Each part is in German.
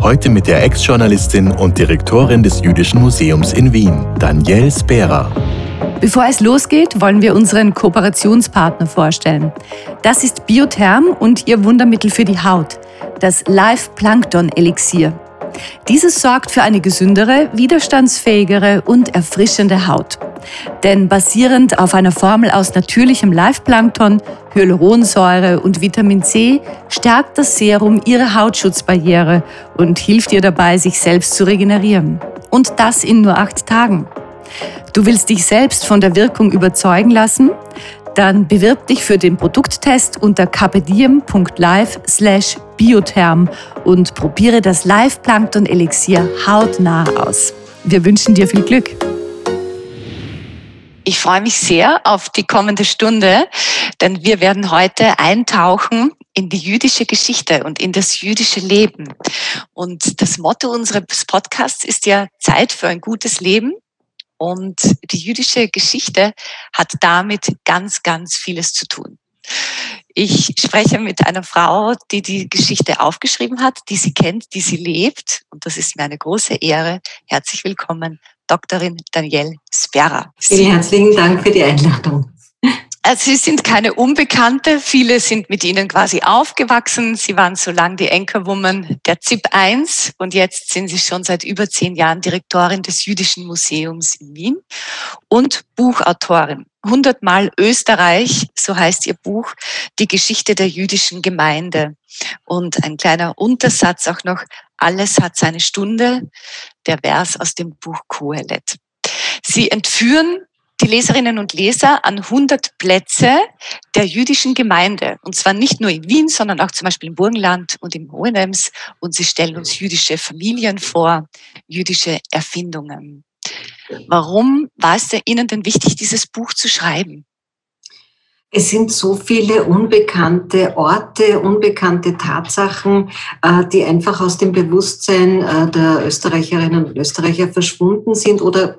Heute mit der Ex-Journalistin und Direktorin des Jüdischen Museums in Wien, Danielle Spera. Bevor es losgeht, wollen wir unseren Kooperationspartner vorstellen. Das ist Biotherm und ihr Wundermittel für die Haut, das Live Plankton Elixier. Dieses sorgt für eine gesündere, widerstandsfähigere und erfrischende Haut. Denn basierend auf einer Formel aus natürlichem Live-Plankton, Hyaluronsäure und Vitamin C stärkt das Serum ihre Hautschutzbarriere und hilft ihr dabei, sich selbst zu regenerieren. Und das in nur acht Tagen. Du willst dich selbst von der Wirkung überzeugen lassen? Dann bewirb dich für den Produkttest unter capediem.live slash biotherm und probiere das Live-Plankton-Elixier hautnah aus. Wir wünschen dir viel Glück. Ich freue mich sehr auf die kommende Stunde, denn wir werden heute eintauchen in die jüdische Geschichte und in das jüdische Leben. Und das Motto unseres Podcasts ist ja Zeit für ein gutes Leben. Und die jüdische Geschichte hat damit ganz, ganz vieles zu tun. Ich spreche mit einer Frau, die die Geschichte aufgeschrieben hat, die sie kennt, die sie lebt. Und das ist mir eine große Ehre. Herzlich willkommen, Doktorin Danielle Sperra. Vielen herzlichen Dank für die Einladung. Also Sie sind keine Unbekannte. Viele sind mit Ihnen quasi aufgewachsen. Sie waren so lange die Anchorwoman der ZIP 1 und jetzt sind Sie schon seit über zehn Jahren Direktorin des Jüdischen Museums in Wien und Buchautorin. 100 Mal Österreich, so heißt Ihr Buch, die Geschichte der jüdischen Gemeinde. Und ein kleiner Untersatz auch noch, alles hat seine Stunde, der Vers aus dem Buch Kohelet. Sie entführen die Leserinnen und Leser an 100 Plätze der jüdischen Gemeinde. Und zwar nicht nur in Wien, sondern auch zum Beispiel im Burgenland und im Hohenems. Und sie stellen uns jüdische Familien vor, jüdische Erfindungen. Warum war es Ihnen denn wichtig, dieses Buch zu schreiben? Es sind so viele unbekannte Orte, unbekannte Tatsachen, äh, die einfach aus dem Bewusstsein äh, der Österreicherinnen und Österreicher verschwunden sind oder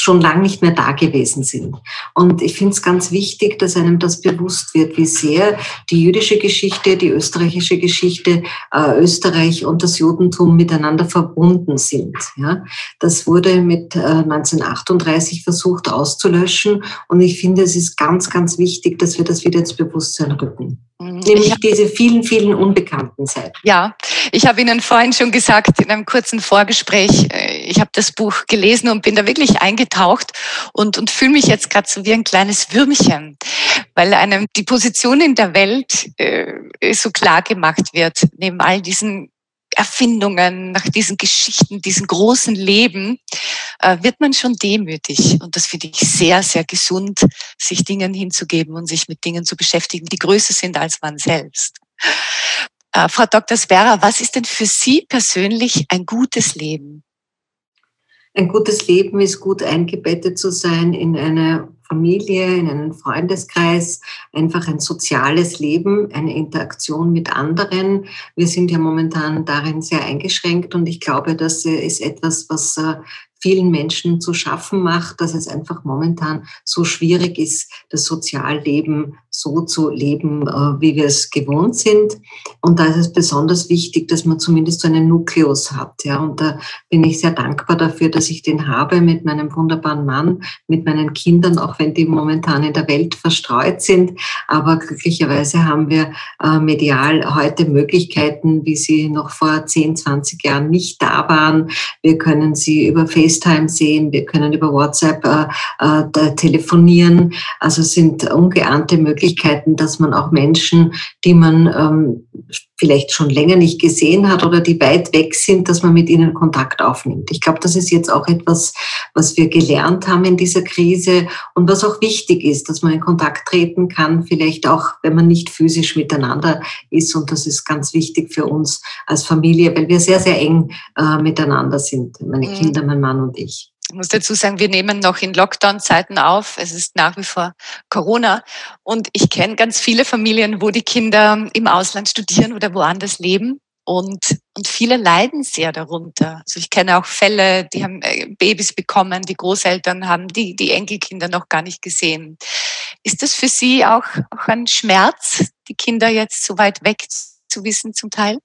schon lange nicht mehr da gewesen sind. Und ich finde es ganz wichtig, dass einem das bewusst wird, wie sehr die jüdische Geschichte, die österreichische Geschichte, äh, Österreich und das Judentum miteinander verbunden sind. Ja? Das wurde mit äh, 1938 versucht auszulöschen und ich finde, es ist ganz, ganz wichtig, dass wir das wieder ins Bewusstsein rücken. Mhm. Nämlich diese vielen, vielen unbekannten Seiten. Ja, ich habe Ihnen vorhin schon gesagt in einem kurzen Vorgespräch, äh, ich habe das Buch gelesen und bin da wirklich eingetaucht und, und fühle mich jetzt gerade so wie ein kleines Würmchen, weil einem die Position in der Welt äh, so klar gemacht wird, neben all diesen Erfindungen, nach diesen Geschichten, diesen großen Leben, äh, wird man schon demütig. Und das finde ich sehr, sehr gesund, sich Dingen hinzugeben und sich mit Dingen zu beschäftigen, die größer sind als man selbst. Äh, Frau Dr. Sperra, was ist denn für Sie persönlich ein gutes Leben? Ein gutes Leben ist gut eingebettet zu sein in eine Familie, in einen Freundeskreis, einfach ein soziales Leben, eine Interaktion mit anderen. Wir sind ja momentan darin sehr eingeschränkt und ich glaube, das ist etwas, was äh, vielen Menschen zu schaffen macht, dass es einfach momentan so schwierig ist, das Sozialleben so zu leben, äh, wie wir es gewohnt sind. Und da ist es besonders wichtig, dass man zumindest so einen Nukleus hat. Ja, und da bin ich sehr dankbar dafür, dass ich den habe mit meinem wunderbaren Mann, mit meinen Kindern, auch wenn die momentan in der Welt verstreut sind. Aber glücklicherweise haben wir äh, medial heute Möglichkeiten, wie sie noch vor 10, 20 Jahren nicht da waren. Wir können sie über FaceTime sehen, wir können über WhatsApp äh, äh, telefonieren. Also sind ungeahnte Möglichkeiten Möglichkeiten, dass man auch Menschen, die man ähm, vielleicht schon länger nicht gesehen hat oder die weit weg sind, dass man mit ihnen Kontakt aufnimmt. Ich glaube, das ist jetzt auch etwas, was wir gelernt haben in dieser Krise und was auch wichtig ist, dass man in Kontakt treten kann, vielleicht auch, wenn man nicht physisch miteinander ist. Und das ist ganz wichtig für uns als Familie, weil wir sehr, sehr eng äh, miteinander sind, meine mhm. Kinder, mein Mann und ich. Ich muss dazu sagen, wir nehmen noch in Lockdown-Zeiten auf. Es ist nach wie vor Corona. Und ich kenne ganz viele Familien, wo die Kinder im Ausland studieren oder woanders leben. Und, und viele leiden sehr darunter. Also ich kenne auch Fälle, die haben äh, Babys bekommen, die Großeltern haben die, die Enkelkinder noch gar nicht gesehen. Ist das für Sie auch, auch ein Schmerz, die Kinder jetzt so weit weg zu wissen zum Teil?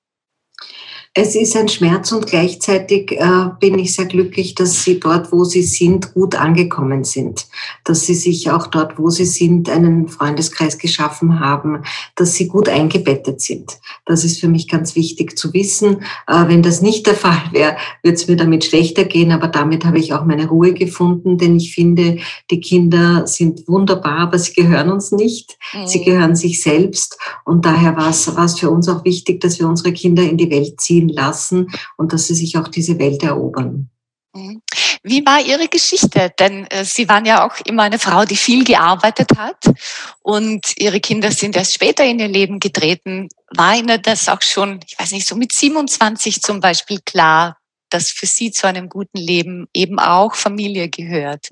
Es ist ein Schmerz und gleichzeitig äh, bin ich sehr glücklich, dass Sie dort, wo Sie sind, gut angekommen sind. Dass Sie sich auch dort, wo Sie sind, einen Freundeskreis geschaffen haben, dass Sie gut eingebettet sind. Das ist für mich ganz wichtig zu wissen. Äh, wenn das nicht der Fall wäre, würde es mir damit schlechter gehen. Aber damit habe ich auch meine Ruhe gefunden, denn ich finde, die Kinder sind wunderbar, aber sie gehören uns nicht. Mhm. Sie gehören sich selbst. Und daher war es, war es für uns auch wichtig, dass wir unsere Kinder in die Welt ziehen lassen und dass sie sich auch diese Welt erobern. Mhm. Wie war Ihre Geschichte? Denn äh, Sie waren ja auch immer eine Frau, die viel gearbeitet hat und Ihre Kinder sind erst später in ihr Leben getreten. War Ihnen das auch schon, ich weiß nicht, so mit 27 zum Beispiel klar, dass für Sie zu einem guten Leben eben auch Familie gehört?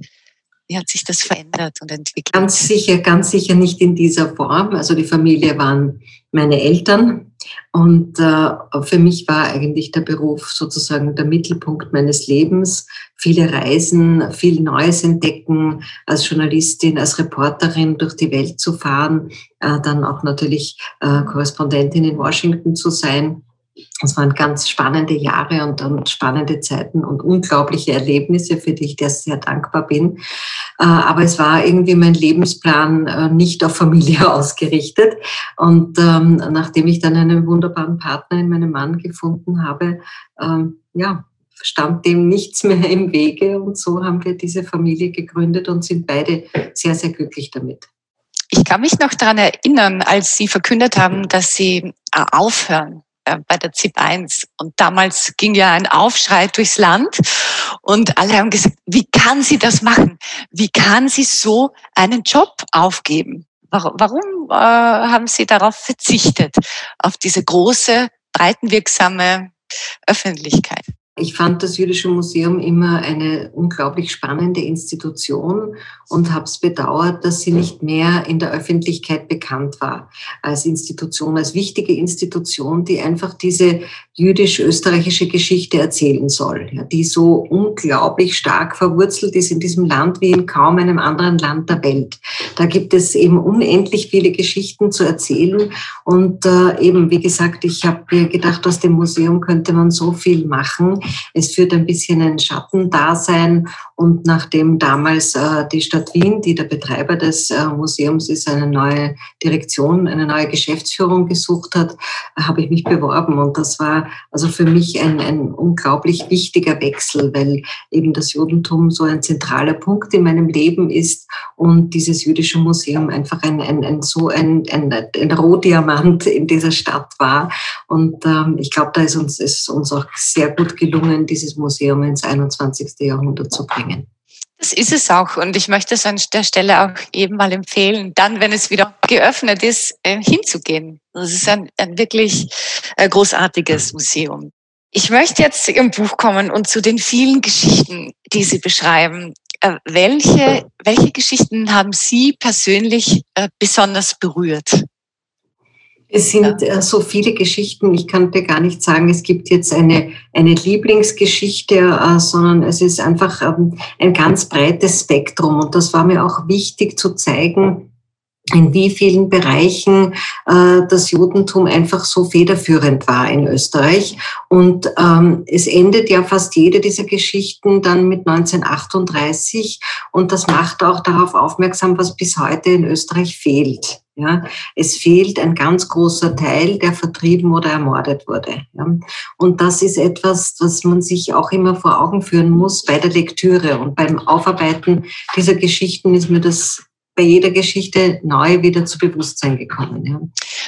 Wie hat sich das verändert und entwickelt? Ganz sicher, ganz sicher nicht in dieser Form. Also die Familie waren meine Eltern und äh, für mich war eigentlich der Beruf sozusagen der Mittelpunkt meines Lebens. Viele Reisen, viel Neues entdecken, als Journalistin, als Reporterin durch die Welt zu fahren, äh, dann auch natürlich äh, Korrespondentin in Washington zu sein. Es waren ganz spannende Jahre und, und, spannende Zeiten und unglaubliche Erlebnisse, für die ich dir sehr dankbar bin. Äh, aber es war irgendwie mein Lebensplan äh, nicht auf Familie ausgerichtet. Und ähm, nachdem ich dann einen wunderbaren Partner in meinem Mann gefunden habe, ähm, ja, stand dem nichts mehr im Wege. Und so haben wir diese Familie gegründet und sind beide sehr, sehr glücklich damit. Ich kann mich noch daran erinnern, als Sie verkündet haben, dass Sie äh, aufhören bei der ZIP 1. Und damals ging ja ein Aufschrei durchs Land und alle haben gesagt, wie kann sie das machen? Wie kann sie so einen Job aufgeben? Warum, warum äh, haben Sie darauf verzichtet, auf diese große, breitenwirksame Öffentlichkeit? Ich fand das Jüdische Museum immer eine unglaublich spannende Institution und habe es bedauert, dass sie nicht mehr in der Öffentlichkeit bekannt war als Institution, als wichtige Institution, die einfach diese jüdisch-österreichische Geschichte erzählen soll, ja, die so unglaublich stark verwurzelt ist in diesem Land wie in kaum einem anderen Land der Welt. Da gibt es eben unendlich viele Geschichten zu erzählen und äh, eben, wie gesagt, ich habe mir gedacht, aus dem Museum könnte man so viel machen es führt ein bisschen ein Schattendasein und nachdem damals äh, die Stadt Wien, die der Betreiber des äh, Museums ist, eine neue Direktion, eine neue Geschäftsführung gesucht hat, habe ich mich beworben. Und das war also für mich ein, ein unglaublich wichtiger Wechsel, weil eben das Judentum so ein zentraler Punkt in meinem Leben ist und dieses jüdische Museum einfach ein, ein, ein so ein, ein, ein Rohdiamant in dieser Stadt war. Und ähm, ich glaube, da ist uns, ist uns auch sehr gut gelungen, dieses Museum ins 21. Jahrhundert zu bringen. Das ist es auch. Und ich möchte es an der Stelle auch eben mal empfehlen, dann, wenn es wieder geöffnet ist, äh, hinzugehen. Das ist ein, ein wirklich äh, großartiges Museum. Ich möchte jetzt zu Ihrem Buch kommen und zu den vielen Geschichten, die Sie beschreiben. Äh, welche, welche Geschichten haben Sie persönlich besonders berührt? Es sind. Äh, so viele Geschichten, ich kann dir gar nicht sagen, es gibt jetzt eine, eine Lieblingsgeschichte, äh, sondern es ist einfach ähm, ein ganz breites Spektrum. Und das war mir auch wichtig zu zeigen, in wie vielen Bereichen äh, das Judentum einfach so federführend war in Österreich. Und ähm, es endet ja fast jede dieser Geschichten dann mit 1938 und das macht auch darauf aufmerksam, was bis heute in Österreich fehlt. Ja, es fehlt ein ganz großer Teil, der vertrieben oder ermordet wurde. Ja. Und das ist etwas, was man sich auch immer vor Augen führen muss bei der Lektüre und beim Aufarbeiten dieser Geschichten ist mir das bei jeder Geschichte neu wieder zu Bewusstsein gekommen. Ja.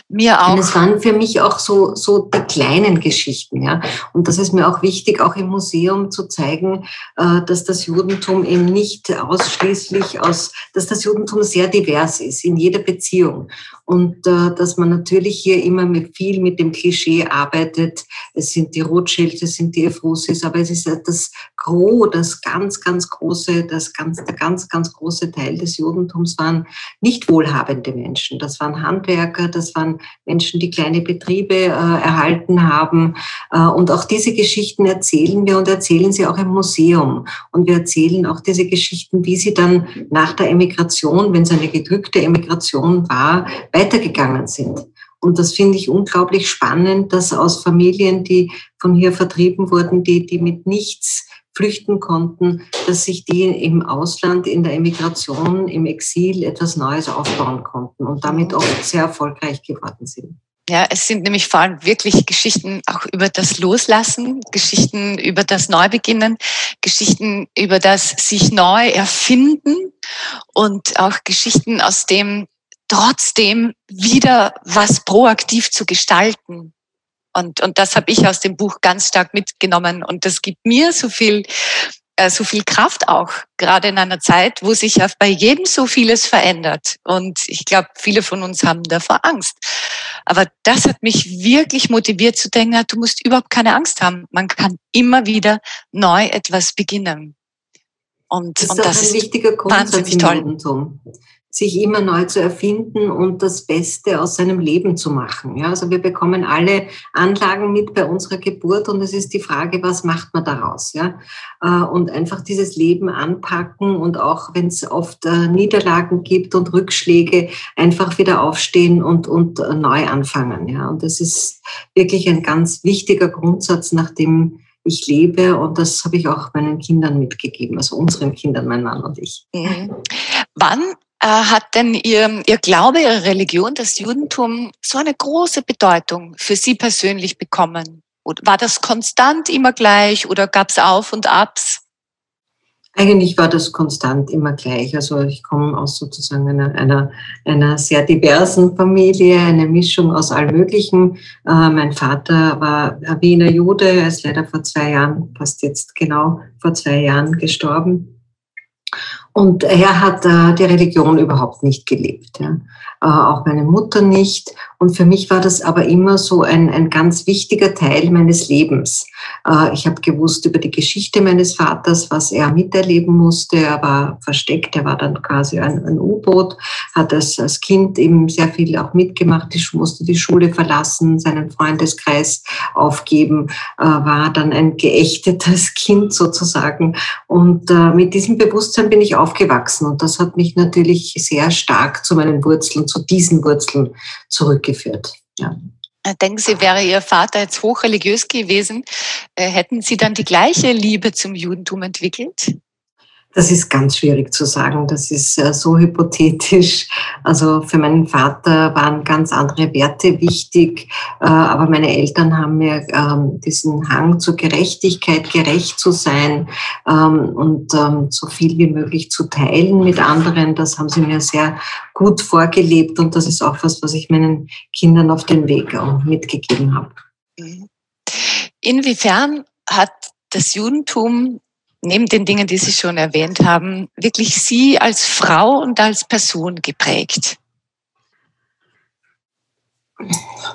Mir auch. Und es waren für mich auch so, so die kleinen Geschichten. Ja. Und das ist mir auch wichtig, auch im Museum zu zeigen, äh, dass das Judentum eben nicht ausschließlich aus, dass das Judentum sehr divers ist in jeder Beziehung. Und äh, dass man natürlich hier immer mit viel mit dem Klischee arbeitet. Es sind die Rothschilds, es sind die Ephrussis, aber es ist das Gros, das ganz, ganz große, das ganz, der ganz, ganz große Teil des Judentums waren nicht wohlhabende Menschen. Das waren Handwerker, das waren Menschen, die kleine Betriebe äh, erhalten haben. Äh, und auch diese Geschichten erzählen wir und erzählen sie auch im Museum. Und wir erzählen auch diese Geschichten, wie sie dann nach der Emigration, wenn es eine gedrückte Emigration war, weitergegangen sind. Und das finde ich unglaublich spannend, dass aus Familien, die von hier vertrieben wurden, die, die mit nichts flüchten konnten, dass sich die im Ausland, in der Emigration, im Exil etwas Neues aufbauen konnten und damit auch sehr erfolgreich geworden sind. Ja, es sind nämlich vor allem wirklich Geschichten auch über das Loslassen, Geschichten über das Neubeginnen, Geschichten über das sich neu erfinden und auch Geschichten aus dem trotzdem wieder was proaktiv zu gestalten. Und, und das habe ich aus dem Buch ganz stark mitgenommen. Und das gibt mir so viel, äh, so viel Kraft auch, gerade in einer Zeit, wo sich ja bei jedem so vieles verändert. Und ich glaube, viele von uns haben davor Angst. Aber das hat mich wirklich motiviert zu denken, du musst überhaupt keine Angst haben. Man kann immer wieder neu etwas beginnen. Und, das ist, und das ein wichtiger Grundsatz wahnsinnig toll sich immer neu zu erfinden und das Beste aus seinem Leben zu machen. Ja, also wir bekommen alle Anlagen mit bei unserer Geburt und es ist die Frage, was macht man daraus? Ja, äh, und einfach dieses Leben anpacken und auch wenn es oft äh, Niederlagen gibt und Rückschläge, einfach wieder aufstehen und, und äh, neu anfangen. Ja, und das ist wirklich ein ganz wichtiger Grundsatz, nach dem ich lebe und das habe ich auch meinen Kindern mitgegeben, also unseren Kindern, mein Mann und ich. Mhm. Wann hat denn Ihr, Ihr Glaube, Ihre Religion, das Judentum, so eine große Bedeutung für Sie persönlich bekommen? War das konstant immer gleich oder gab es Auf und Abs? Eigentlich war das konstant immer gleich. Also ich komme aus sozusagen einer, einer, einer sehr diversen Familie, eine Mischung aus allem Möglichen. Äh, mein Vater war Wiener Jude, er ist leider vor zwei Jahren, fast jetzt genau vor zwei Jahren gestorben. Und er hat äh, die Religion überhaupt nicht gelebt, ja. Äh, auch meine Mutter nicht. Und für mich war das aber immer so ein, ein ganz wichtiger Teil meines Lebens. Äh, ich habe gewusst über die Geschichte meines Vaters, was er miterleben musste. Er war versteckt, er war dann quasi ein, ein U-Boot, hat als, als Kind eben sehr viel auch mitgemacht, ich musste die Schule verlassen, seinen Freundeskreis aufgeben, äh, war dann ein geächtetes Kind sozusagen. Und mit diesem Bewusstsein bin ich aufgewachsen und das hat mich natürlich sehr stark zu meinen Wurzeln, zu diesen Wurzeln zurückgeführt. Ja. Äh, denken Sie, wäre Ihr Vater jetzt hochreligiös gewesen, äh, hätten Sie dann die gleiche Liebe zum Judentum entwickelt? Das ist ganz schwierig zu sagen. Das ist äh, so hypothetisch. Also für meinen Vater waren ganz andere Werte wichtig, äh, aber meine Eltern haben mir ähm, diesen Hang zur Gerechtigkeit, gerecht zu sein ähm, und ähm, so viel wie möglich zu teilen mit anderen. Das haben sie mir sehr gut vorgelebt und das ist auch was, was ich meinen Kindern auf den Weg mitgegeben habe. Mhm. Inwiefern hat das Judentum neben den Dingen, die Sie schon erwähnt haben, wirklich Sie als Frau und als Person geprägt?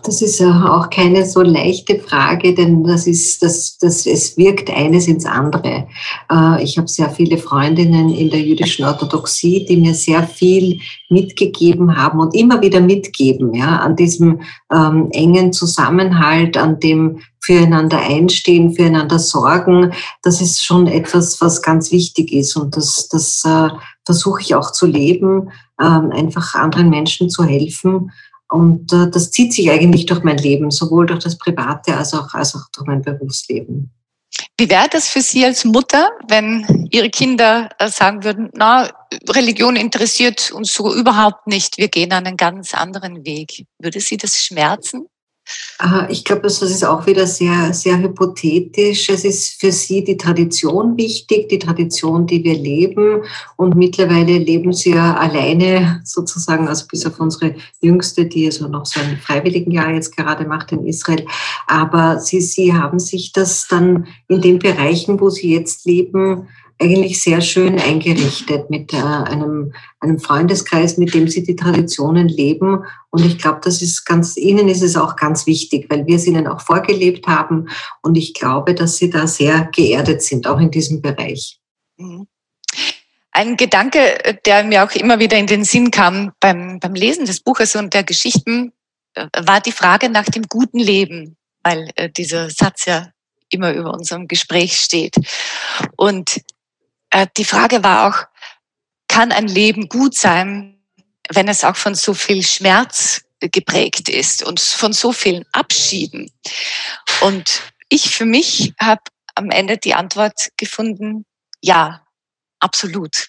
Das ist auch keine so leichte Frage, denn das ist, das, das, es wirkt eines ins andere. Äh, ich habe sehr viele Freundinnen in der jüdischen Orthodoxie, die mir sehr viel mitgegeben haben und immer wieder mitgeben, ja, an diesem ähm, engen Zusammenhalt, an dem füreinander einstehen, füreinander sorgen. Das ist schon etwas, was ganz wichtig ist und das, das äh, versuche ich auch zu leben, ähm, einfach anderen Menschen zu helfen und äh, das zieht sich eigentlich durch mein Leben, sowohl durch das Private als auch, als auch durch mein Berufsleben. Wie wäre das für Sie als Mutter, wenn Ihre Kinder äh, sagen würden, na, Religion interessiert uns so überhaupt nicht, wir gehen einen ganz anderen Weg. Würde Sie das schmerzen? Ich glaube, das ist auch wieder sehr, sehr hypothetisch. Es ist für Sie die Tradition wichtig, die Tradition, die wir leben. Und mittlerweile leben Sie ja alleine sozusagen, also bis auf unsere Jüngste, die also noch so ein Freiwilligenjahr jetzt gerade macht in Israel. Aber Sie, Sie haben sich das dann in den Bereichen, wo Sie jetzt leben, eigentlich sehr schön eingerichtet mit äh, einem, einem Freundeskreis, mit dem sie die Traditionen leben. Und ich glaube, das ist ganz, ihnen ist es auch ganz wichtig, weil wir es ihnen auch vorgelebt haben. Und ich glaube, dass sie da sehr geerdet sind, auch in diesem Bereich. Mhm. Ein Gedanke, der mir auch immer wieder in den Sinn kam beim, beim Lesen des Buches und der Geschichten, äh, war die Frage nach dem guten Leben, weil äh, dieser Satz ja immer über unserem Gespräch steht. Und äh, die Frage war auch, kann ein Leben gut sein, wenn es auch von so viel Schmerz geprägt ist und von so vielen Abschieden? Und ich für mich habe am Ende die Antwort gefunden, ja, absolut.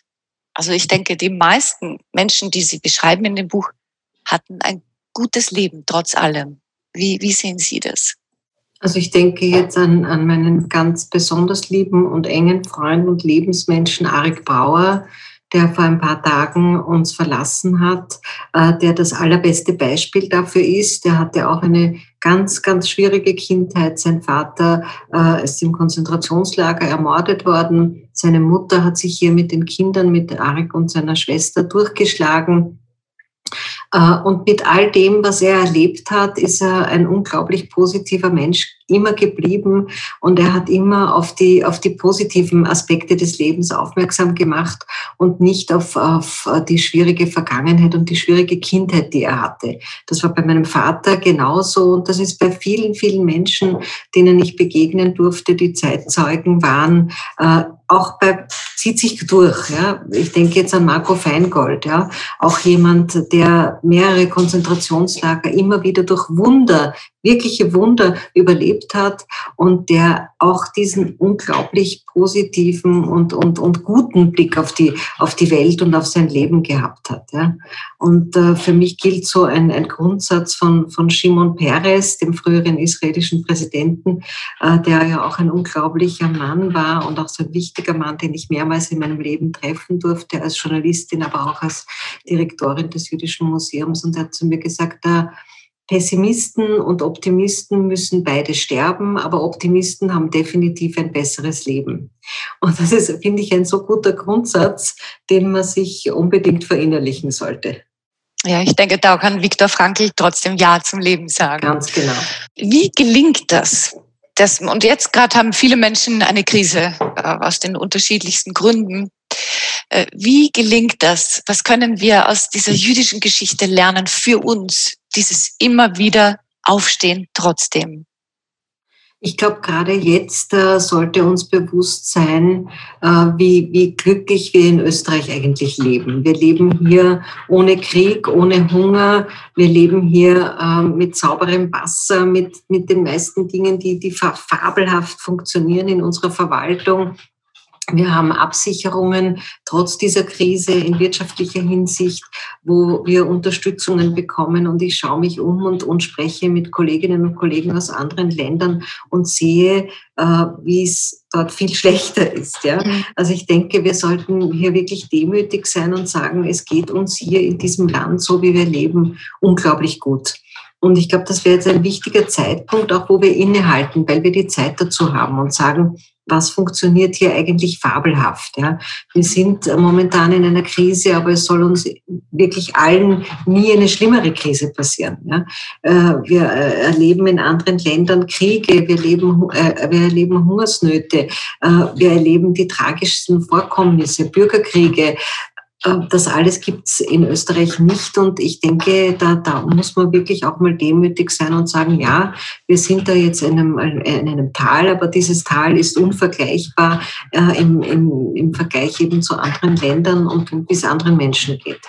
Also ich denke, die meisten Menschen, die Sie beschreiben in dem Buch, hatten ein gutes Leben trotz allem. Wie, wie sehen Sie das? Also ich denke jetzt an, an meinen ganz besonders lieben und engen Freund und Lebensmenschen Arik Bauer, der vor ein paar Tagen uns verlassen hat, äh, der das allerbeste Beispiel dafür ist. Der hatte auch eine ganz, ganz schwierige Kindheit. Sein Vater äh, ist im Konzentrationslager ermordet worden. Seine Mutter hat sich hier mit den Kindern, mit Arik und seiner Schwester durchgeschlagen. Äh, und mit all dem, was er erlebt hat, ist er ein unglaublich positiver Mensch immer geblieben und er hat immer auf die, auf die positiven Aspekte des Lebens aufmerksam gemacht und nicht auf, auf die schwierige Vergangenheit und die schwierige Kindheit, die er hatte. Das war bei meinem Vater genauso und das ist bei vielen, vielen Menschen, denen ich begegnen durfte, die Zeitzeugen waren, äh, auch bei, zieht sich durch. Ja. Ich denke jetzt an Marco Feingold, ja. auch jemand, der mehrere Konzentrationslager immer wieder durch Wunder wirkliche Wunder überlebt hat und der auch diesen unglaublich positiven und, und, und guten Blick auf die, auf die Welt und auf sein Leben gehabt hat. Ja. Und äh, für mich gilt so ein, ein Grundsatz von, von Shimon Peres, dem früheren israelischen Präsidenten, äh, der ja auch ein unglaublicher Mann war und auch so ein wichtiger Mann, den ich mehrmals in meinem Leben treffen durfte, als Journalistin, aber auch als Direktorin des Jüdischen Museums. Und er hat zu mir gesagt, äh, Pessimisten und Optimisten müssen beide sterben, aber Optimisten haben definitiv ein besseres Leben. Und das ist, finde ich, ein so guter Grundsatz, den man sich unbedingt verinnerlichen sollte. Ja, ich denke, da kann Viktor Frankl trotzdem Ja zum Leben sagen. Ganz genau. Wie gelingt das? das und jetzt gerade haben viele Menschen eine Krise äh, aus den unterschiedlichsten Gründen. Äh, wie gelingt das? Was können wir aus dieser jüdischen Geschichte lernen für uns? Dieses immer wieder Aufstehen trotzdem. Ich glaube, gerade jetzt äh, sollte uns bewusst sein, äh, wie, wie glücklich wir in Österreich eigentlich leben. Wir leben hier ohne Krieg, ohne Hunger. Wir leben hier äh, mit sauberem Wasser, mit, mit den meisten Dingen, die, die fabelhaft funktionieren in unserer Verwaltung. Wir haben Absicherungen trotz dieser Krise in wirtschaftlicher Hinsicht, wo wir Unterstützungen bekommen. Und ich schaue mich um und, und spreche mit Kolleginnen und Kollegen aus anderen Ländern und sehe, äh, wie es dort viel schlechter ist. Ja? Also ich denke, wir sollten hier wirklich demütig sein und sagen, es geht uns hier in diesem Land, so wie wir leben, unglaublich gut. Und ich glaube, das wäre jetzt ein wichtiger Zeitpunkt, auch wo wir innehalten, weil wir die Zeit dazu haben und sagen, was funktioniert hier eigentlich fabelhaft. Ja? Wir sind momentan in einer Krise, aber es soll uns wirklich allen nie eine schlimmere Krise passieren. Ja? Äh, wir äh, erleben in anderen Ländern Kriege, wir erleben, äh, wir erleben Hungersnöte, wir erleben die tragischsten Vorkommnisse, Bürgerkriege, das alles gibt's in Österreich nicht. Und ich denke, da, da muss man wirklich auch mal demütig sein und sagen, ja, wir sind da jetzt in einem, in einem Tal, aber dieses Tal ist unvergleichbar äh, im, im, im Vergleich eben zu anderen Ländern und es anderen Menschen geht.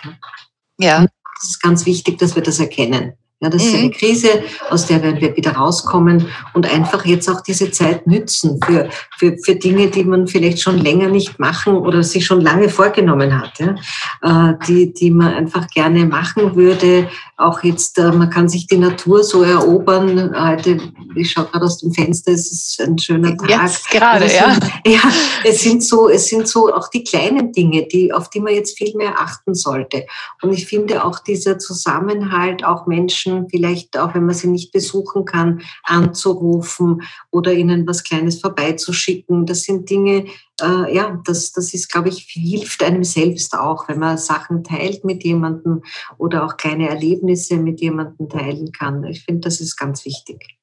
Ja. Es ist ganz wichtig, dass wir das erkennen. Ja, das ist eine mhm. Krise, aus der werden wir wieder rauskommen und einfach jetzt auch diese Zeit nützen für, für, für Dinge, die man vielleicht schon länger nicht machen oder sich schon lange vorgenommen hat, ja? Äh, die, die man einfach gerne machen würde. Auch jetzt, äh, man kann sich die Natur so erobern. Heute, ich schaue gerade aus dem Fenster, es ist ein schöner Tag. Jetzt gerade, also ja. Ja, es sind so, es sind so auch die kleinen Dinge, die, auf die man jetzt viel mehr achten sollte. Und ich finde auch dieser Zusammenhalt, auch Menschen Menschen vielleicht, auch wenn man sie nicht besuchen kann, anzurufen oder ihnen was Kleines vorbeizuschicken. Das sind Dinge, äh, ja, das, das ist, glaube ich, hilft einem selbst auch, wenn man Sachen teilt mit jemandem oder auch kleine Erlebnisse mit jemandem teilen kann. Ich finde, das ist ganz wichtig.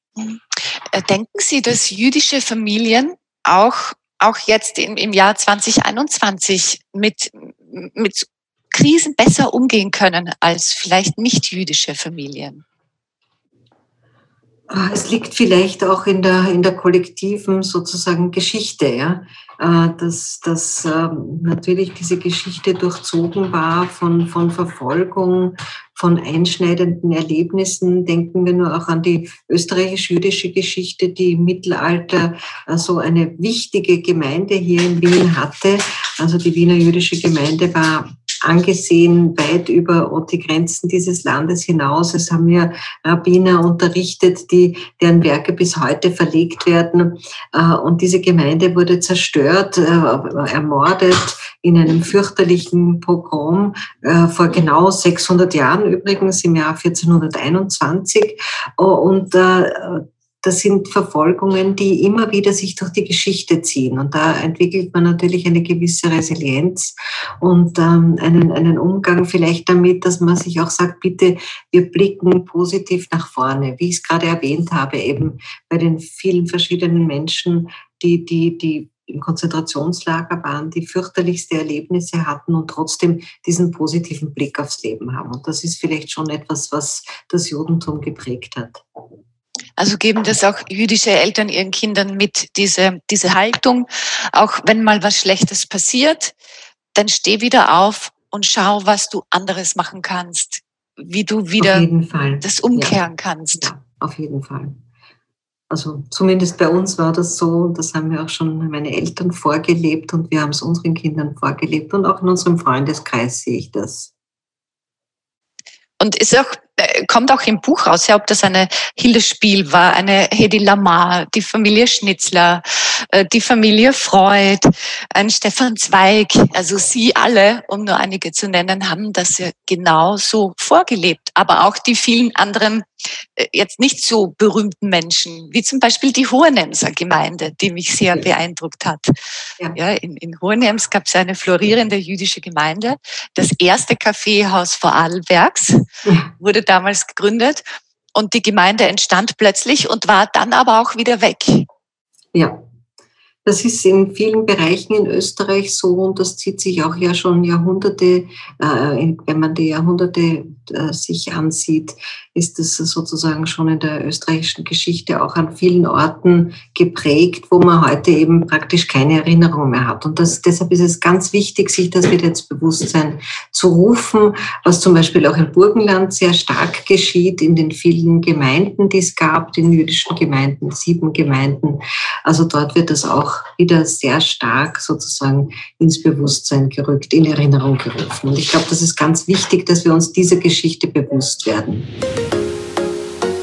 Äh, denken Sie, dass jüdische Familien auch auch jetzt im, im Jahr 2021 mit, mit Krisen besser umgehen können als vielleicht nicht jüdische Familien? Ah, es liegt vielleicht auch in der, in der kollektiven sozusagen Geschichte, ja, äh, dass, dass ähm, natürlich diese Geschichte durchzogen war von, von Verfolgung, von einschneidenden Erlebnissen. Denken wir nur auch an die österreichisch-jüdische Geschichte, die im Mittelalter äh, so eine wichtige Gemeinde hier in Wien hatte. Also die Wiener jüdische Gemeinde war angesehen, weit über die Grenzen dieses Landes hinaus. Es haben ja Rabbiner unterrichtet, die, deren Werke bis heute verlegt werden. Äh, und diese Gemeinde wurde zerstört, äh, ermordet in einem fürchterlichen Pogrom äh, vor genau 600 Jahren übrigens im Jahr 1421. Und das sind Verfolgungen, die immer wieder sich durch die Geschichte ziehen. Und da entwickelt man natürlich eine gewisse Resilienz und ähm, einen, einen Umgang vielleicht damit, dass man sich auch sagt, bitte, wir blicken positiv nach vorne. Wie ich es gerade erwähnt habe, eben bei den vielen verschiedenen Menschen, die, die, die im Konzentrationslager waren, die fürchterlichste Erlebnisse hatten und trotzdem diesen positiven Blick aufs Leben haben. Und das ist vielleicht schon etwas, was das Judentum geprägt hat. Also geben das auch jüdische Eltern ihren Kindern mit, diese, diese Haltung. Auch wenn mal was Schlechtes passiert, dann steh wieder auf und schau, was du anderes machen kannst, wie du wieder das umkehren ja. kannst. Ja, auf jeden Fall. Also zumindest bei uns war das so, das haben wir auch schon meine Eltern vorgelebt und wir haben es unseren Kindern vorgelebt und auch in unserem Freundeskreis sehe ich das. Und ist auch kommt auch im Buch raus, ja, ob das eine Hilde Spiel war, eine Hedi Lamar, die Familie Schnitzler, äh, die Familie Freud, ein Stefan Zweig, also Sie alle, um nur einige zu nennen, haben das ja genau so vorgelebt. Aber auch die vielen anderen äh, jetzt nicht so berühmten Menschen, wie zum Beispiel die Hohenemser Gemeinde, die mich sehr beeindruckt hat. Ja. ja in, in Hohenems gab es eine florierende jüdische Gemeinde. Das erste Kaffeehaus Vorarlbergs wurde damals gegründet und die Gemeinde entstand plötzlich und war dann aber auch wieder weg. Ja, das ist in vielen Bereichen in Österreich so und das zieht sich auch ja schon Jahrhunderte, äh, wenn man die Jahrhunderte äh, sich ansieht, ist es sozusagen schon in der österreichischen Geschichte auch an vielen Orten geprägt, wo man heute eben praktisch keine Erinnerung mehr hat. Und das, deshalb ist es ganz wichtig, sich das wieder ins Bewusstsein zu rufen, was zum Beispiel auch im Burgenland sehr stark geschieht, in den vielen Gemeinden, die es gab, den jüdischen Gemeinden, sieben Gemeinden. Also dort wird das auch wieder sehr stark sozusagen ins Bewusstsein gerückt, in Erinnerung gerufen. Und ich glaube, das ist ganz wichtig, dass wir uns dieser Geschichte bewusst werden.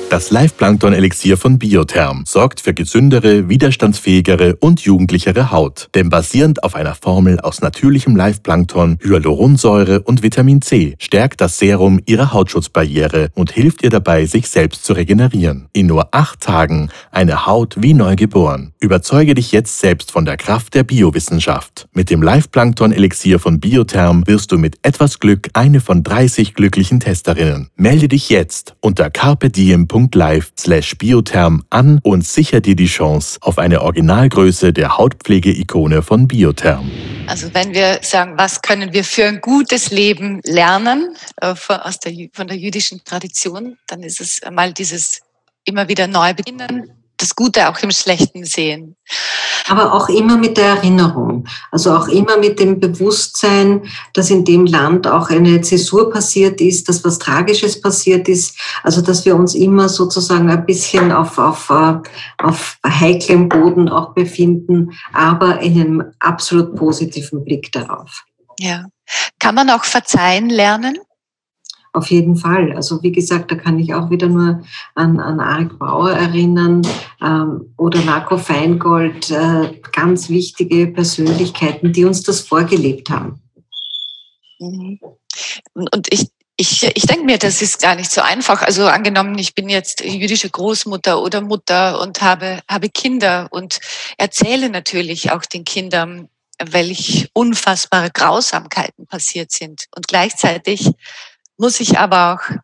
Das Live-Plankton-Elixier von Biotherm sorgt für gesündere, widerstandsfähigere und jugendlichere Haut. Denn basierend auf einer Formel aus natürlichem Live-Plankton, Hyaluronsäure und Vitamin C stärkt das Serum ihre Hautschutzbarriere und hilft ihr dabei, sich selbst zu regenerieren. In nur acht Tagen eine Haut wie neu geboren. Überzeuge dich jetzt selbst von der Kraft der Biowissenschaft. Mit dem Live-Plankton-Elixier von Biotherm wirst du mit etwas Glück eine von 30 glücklichen Testerinnen. Melde dich jetzt unter carpediem.com biotherm an und sicher dir die Chance auf eine Originalgröße der Hautpflege-Ikone von Biotherm. Also wenn wir sagen, was können wir für ein gutes Leben lernen äh, von, aus der, von der jüdischen Tradition, dann ist es einmal dieses immer wieder neu beginnen, das Gute auch im Schlechten sehen. Aber auch immer mit der Erinnerung, also auch immer mit dem Bewusstsein, dass in dem Land auch eine Zäsur passiert ist, dass was Tragisches passiert ist, also dass wir uns immer sozusagen ein bisschen auf, auf, äh, auf heiklem Boden auch befinden, aber in einem absolut positiven Blick darauf. Ja. Kann man auch verzeihen lernen? Auf jeden Fall. Also wie gesagt, da kann ich auch wieder nur an, an Arik Bauer erinnern ähm, oder Marco Feingold, äh, ganz wichtige Persönlichkeiten, die uns das vorgelebt haben. Mhm. Und ich, ich, ich denke mir, das ist gar nicht so einfach. Also angenommen, ich bin jetzt jüdische Großmutter oder Mutter und habe, habe Kinder und erzähle natürlich auch den Kindern, welch unfassbare Grausamkeiten passiert sind. Und gleichzeitig muss ich aber auch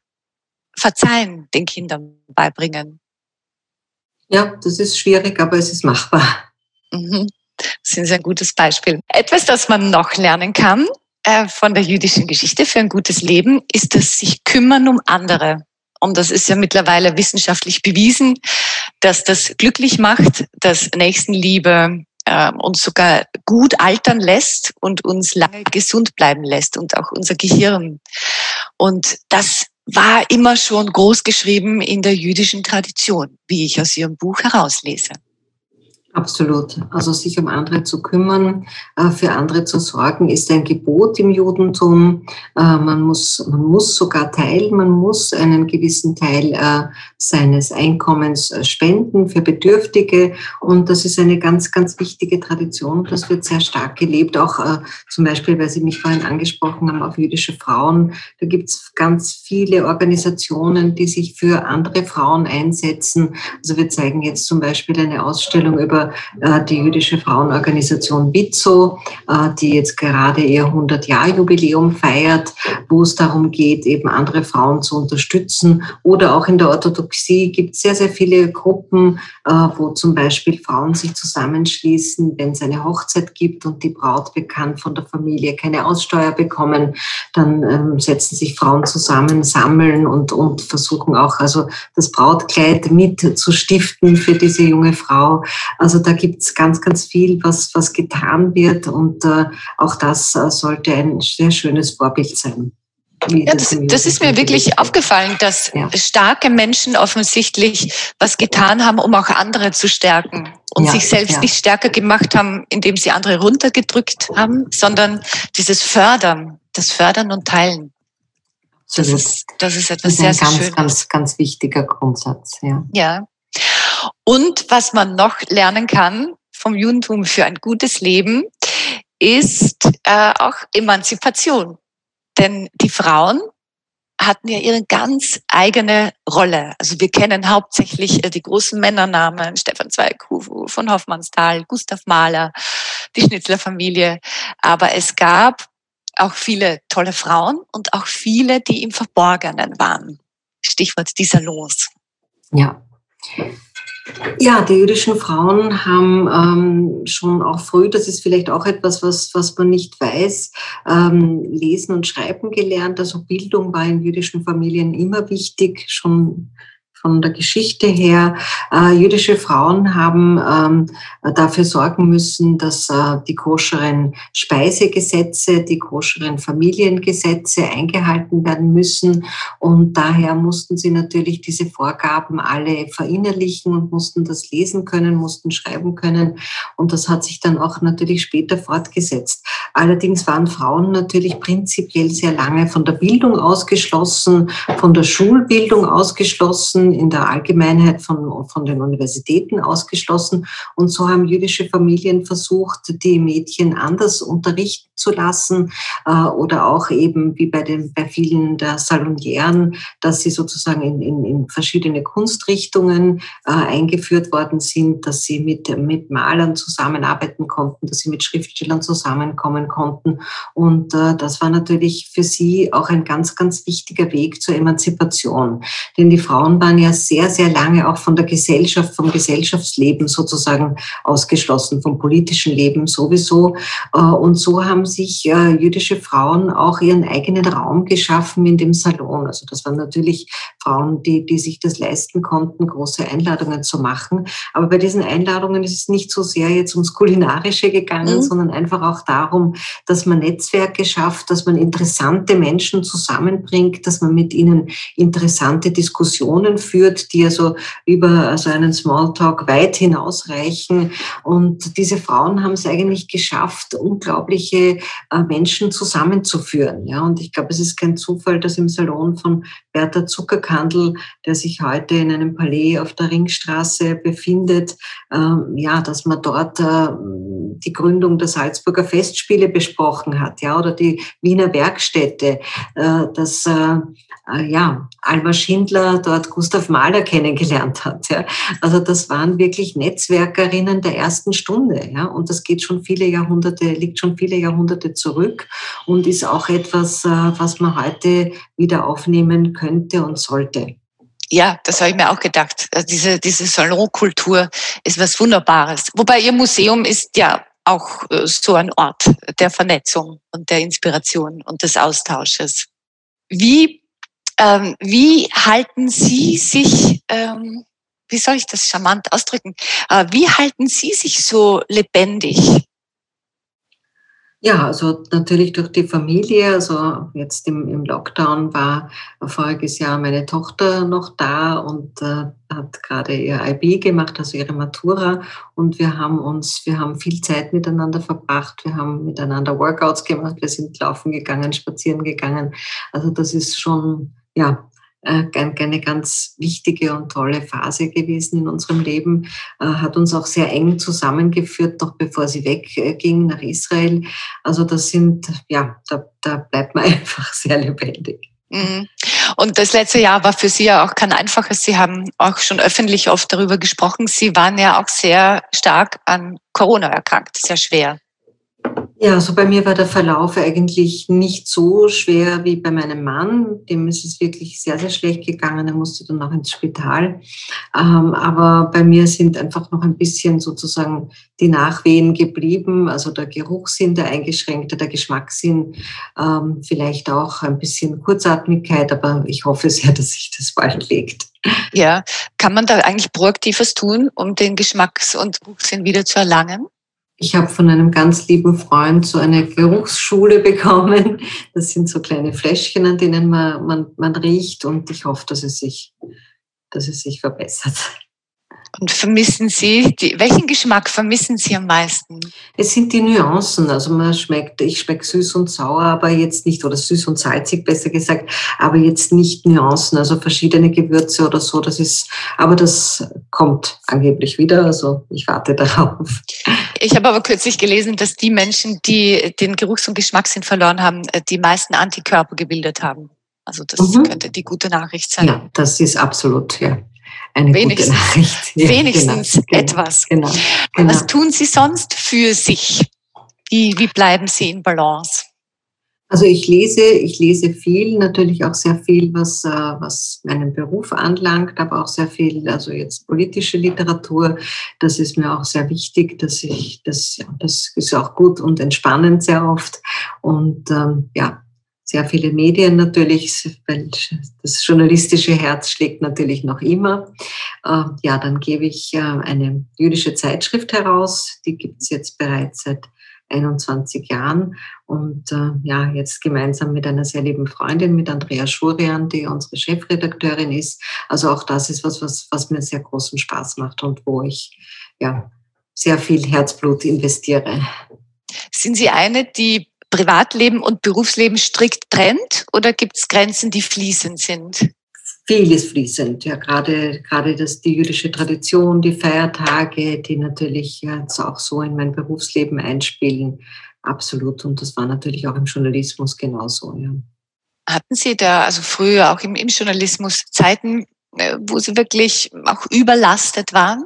Verzeihen den Kindern beibringen. Ja, das ist schwierig, aber es ist machbar. Mhm. Das ist ein gutes Beispiel. Etwas, das man noch lernen kann äh, von der jüdischen Geschichte für ein gutes Leben, ist das sich kümmern um andere. Und das ist ja mittlerweile wissenschaftlich bewiesen, dass das glücklich macht, dass Nächstenliebe äh, uns sogar gut altern lässt und uns lange gesund bleiben lässt und auch unser Gehirn. Und das war immer schon groß geschrieben in der jüdischen Tradition, wie ich aus Ihrem Buch herauslese. Absolut. Also sich um andere zu kümmern, äh, für andere zu sorgen, ist ein Gebot im Judentum. Äh, man muss, man muss sogar teilen, man muss einen gewissen Teil äh, seines Einkommens spenden für Bedürftige. Und das ist eine ganz, ganz wichtige Tradition. Das wird sehr stark gelebt. Auch zum Beispiel, weil Sie mich vorhin angesprochen haben, auf jüdische Frauen. Da gibt es ganz viele Organisationen, die sich für andere Frauen einsetzen. Also wir zeigen jetzt zum Beispiel eine Ausstellung über äh, die jüdische Frauenorganisation BITSO, äh, die jetzt gerade ihr 100-Jahr-Jubiläum feiert, wo es darum geht, eben andere Frauen zu unterstützen. Oder auch in der Orthodoxie gibt es sehr, sehr viele Gruppen, äh, wo zum Beispiel Frauen sich zusammenschließen, wenn es eine Hochzeit gibt und die Braut bekannt von der Familie keine Aussteuer bekommen, dann ähm, setzen sich Frauen zusammen, sammeln und, und versuchen auch also das Brautkleid mit zu stiften für diese junge Frau. Also also da gibt es ganz, ganz viel, was, was getan wird und äh, auch das äh, sollte ein sehr schönes Vorbild sein. Ja, das, das, ist mir wirklich aufgefallen, dass ja. starke Menschen offensichtlich was getan haben, um auch andere zu stärken und ja, sich selbst nicht stärker gemacht haben, indem sie andere runtergedrückt haben, sondern dieses Fördern, das Fördern und Teilen. Das ist, das ist etwas das ist ein sehr, ganz, sehr ganz, ganz wichtiger Grundsatz. Ja. ja. Und was man noch lernen kann vom Judentum für ein gutes Leben, ist äh, auch Emanzipation. Denn die Frauen hatten ja ihre ganz eigene Rolle. Also wir kennen hauptsächlich äh, die großen Männernamen, Stefan Zweig, von Hoffmannsthal, Gustav Mahler, die Schnitzler-Familie. Aber es gab auch viele tolle Frauen und auch viele, die im Verborgenen waren. Stichwort die Salons. Ja. Ja, die jüdischen Frauen haben ähm, schon auch früh, das ist vielleicht auch etwas, was, was man nicht weiß, ähm, lesen und schreiben gelernt. Also Bildung war in jüdischen Familien immer wichtig, schon von der Geschichte her. Äh, jüdische Frauen haben ähm, dafür sorgen müssen, dass äh, die koscheren Speisegesetze, die koscheren Familiengesetze eingehalten werden müssen. Und daher mussten sie natürlich diese Vorgaben alle verinnerlichen und mussten das lesen können, mussten schreiben können. Und das hat sich dann auch natürlich später fortgesetzt. Allerdings waren Frauen natürlich prinzipiell sehr lange von der Bildung ausgeschlossen, von der Schulbildung ausgeschlossen in der Allgemeinheit von, von den Universitäten ausgeschlossen. Und so haben jüdische Familien versucht, die Mädchen anders unterrichten zu lassen äh, oder auch eben wie bei, den, bei vielen der Salonieren, dass sie sozusagen in, in, in verschiedene Kunstrichtungen äh, eingeführt worden sind, dass sie mit, mit Malern zusammenarbeiten konnten, dass sie mit Schriftstellern zusammenarbeiten bekommen konnten. Und äh, das war natürlich für sie auch ein ganz, ganz wichtiger Weg zur Emanzipation. Denn die Frauen waren ja sehr, sehr lange auch von der Gesellschaft, vom Gesellschaftsleben sozusagen ausgeschlossen, vom politischen Leben sowieso. Äh, und so haben sich äh, jüdische Frauen auch ihren eigenen Raum geschaffen in dem Salon. Also das waren natürlich Frauen, die, die sich das leisten konnten, große Einladungen zu machen. Aber bei diesen Einladungen ist es nicht so sehr jetzt ums Kulinarische gegangen, mhm. sondern einfach auch darum, dass man Netzwerke schafft, dass man interessante Menschen zusammenbringt, dass man mit ihnen interessante Diskussionen führt, die also über also einen Smalltalk weit hinausreichen. Und diese Frauen haben es eigentlich geschafft, unglaubliche äh, Menschen zusammenzuführen. Ja, und ich glaube, es ist kein Zufall, dass im Salon von Bertha Zuckerkandel, der sich heute in einem Palais auf der Ringstraße befindet, ähm, ja, dass man dort äh, die Gründung der Salzburger Festspiele besprochen hat, ja, oder die Wiener Werkstätte, äh, dass äh, ja, Alma Schindler dort Gustav Mahler kennengelernt hat. Ja. Also das waren wirklich Netzwerkerinnen der ersten Stunde, ja, und das geht schon viele Jahrhunderte, liegt schon viele Jahrhunderte zurück und ist auch etwas, was man heute wieder aufnehmen könnte und sollte. Ja, das habe ich mir auch gedacht. Also diese, diese Salonkultur ist was Wunderbares. Wobei Ihr Museum ist ja auch äh, so ein Ort der Vernetzung und der Inspiration und des Austausches. Wie, ähm, wie halten Sie sich, ähm, wie soll ich das charmant ausdrücken, äh, wie halten Sie sich so lebendig? Ja, also natürlich durch die Familie. Also jetzt im, im Lockdown war voriges Jahr meine Tochter noch da und äh, hat gerade ihr IB gemacht, also ihre Matura. Und wir haben uns, wir haben viel Zeit miteinander verbracht. Wir haben miteinander Workouts gemacht. Wir sind laufen gegangen, spazieren gegangen. Also das ist schon, ja, äh, eine ganz wichtige und tolle Phase gewesen in unserem Leben, äh, hat uns auch sehr eng zusammengeführt, noch bevor sie wegging nach Israel. Also das sind, ja, da, da bleibt man einfach sehr lebendig. Mhm. Und das letzte Jahr war für Sie ja auch kein einfaches. Sie haben auch schon öffentlich oft darüber gesprochen. Sie waren ja auch sehr stark an Corona erkrankt, sehr schwer. Ja, also bei mir war der Verlauf eigentlich nicht so schwer wie bei meinem Mann. Dem ist es wirklich sehr, sehr schlecht gegangen. Er musste dann auch ins Spital. Ähm, aber bei mir sind einfach noch ein bisschen sozusagen die Nachwehen geblieben. Also der Geruchssinn, der eingeschränkte, der Geschmackssinn, ähm, vielleicht auch ein bisschen Kurzatmigkeit. Aber ich hoffe sehr, dass sich das bald legt. Ja, kann man da eigentlich Proaktives tun, um den Geschmacks- und Geruchssinn wieder zu erlangen? Ich habe von einem ganz lieben Freund so eine Geruchsschule bekommen. Das sind so kleine Fläschchen, an denen man, man, man riecht und ich hoffe, dass es sich, dass es sich verbessert. Und vermissen Sie, die, welchen Geschmack vermissen Sie am meisten? Es sind die Nuancen. Also man schmeckt, ich schmecke süß und sauer, aber jetzt nicht, oder süß und salzig besser gesagt, aber jetzt nicht Nuancen, also verschiedene Gewürze oder so. Das ist, aber das kommt angeblich wieder. Also ich warte darauf. Ich habe aber kürzlich gelesen, dass die Menschen, die den Geruchs- und Geschmackssinn verloren haben, äh, die meisten Antikörper gebildet haben. Also das mhm. könnte die gute Nachricht sein. Ja, das ist absolut, ja eine wenigstens, gute Nachricht. Ja, wenigstens genau, genau, etwas. Genau, genau. Was tun Sie sonst für sich? Wie, wie bleiben Sie in Balance? Also ich lese, ich lese viel, natürlich auch sehr viel, was, äh, was meinen Beruf anlangt, aber auch sehr viel, also jetzt politische Literatur. Das ist mir auch sehr wichtig, dass ich, das, ja, das ist auch gut und entspannend sehr oft. Und ähm, ja, sehr viele Medien natürlich, weil das journalistische Herz schlägt natürlich noch immer. Äh, ja, dann gebe ich äh, eine jüdische Zeitschrift heraus, die gibt es jetzt bereits seit 21 Jahren und äh, ja, jetzt gemeinsam mit einer sehr lieben Freundin, mit Andrea Schurian, die unsere Chefredakteurin ist. Also auch das ist was, was, was mir sehr großen Spaß macht und wo ich ja sehr viel Herzblut investiere. Sind Sie eine, die Privatleben und Berufsleben strikt trennt oder gibt es Grenzen, die fließend sind? Vieles fließend, ja, gerade, gerade das, die jüdische Tradition, die Feiertage, die natürlich jetzt auch so in mein Berufsleben einspielen, absolut. Und das war natürlich auch im Journalismus genauso, ja. Hatten Sie da, also früher auch im, im Journalismus, Zeiten, äh, wo Sie wirklich auch überlastet waren?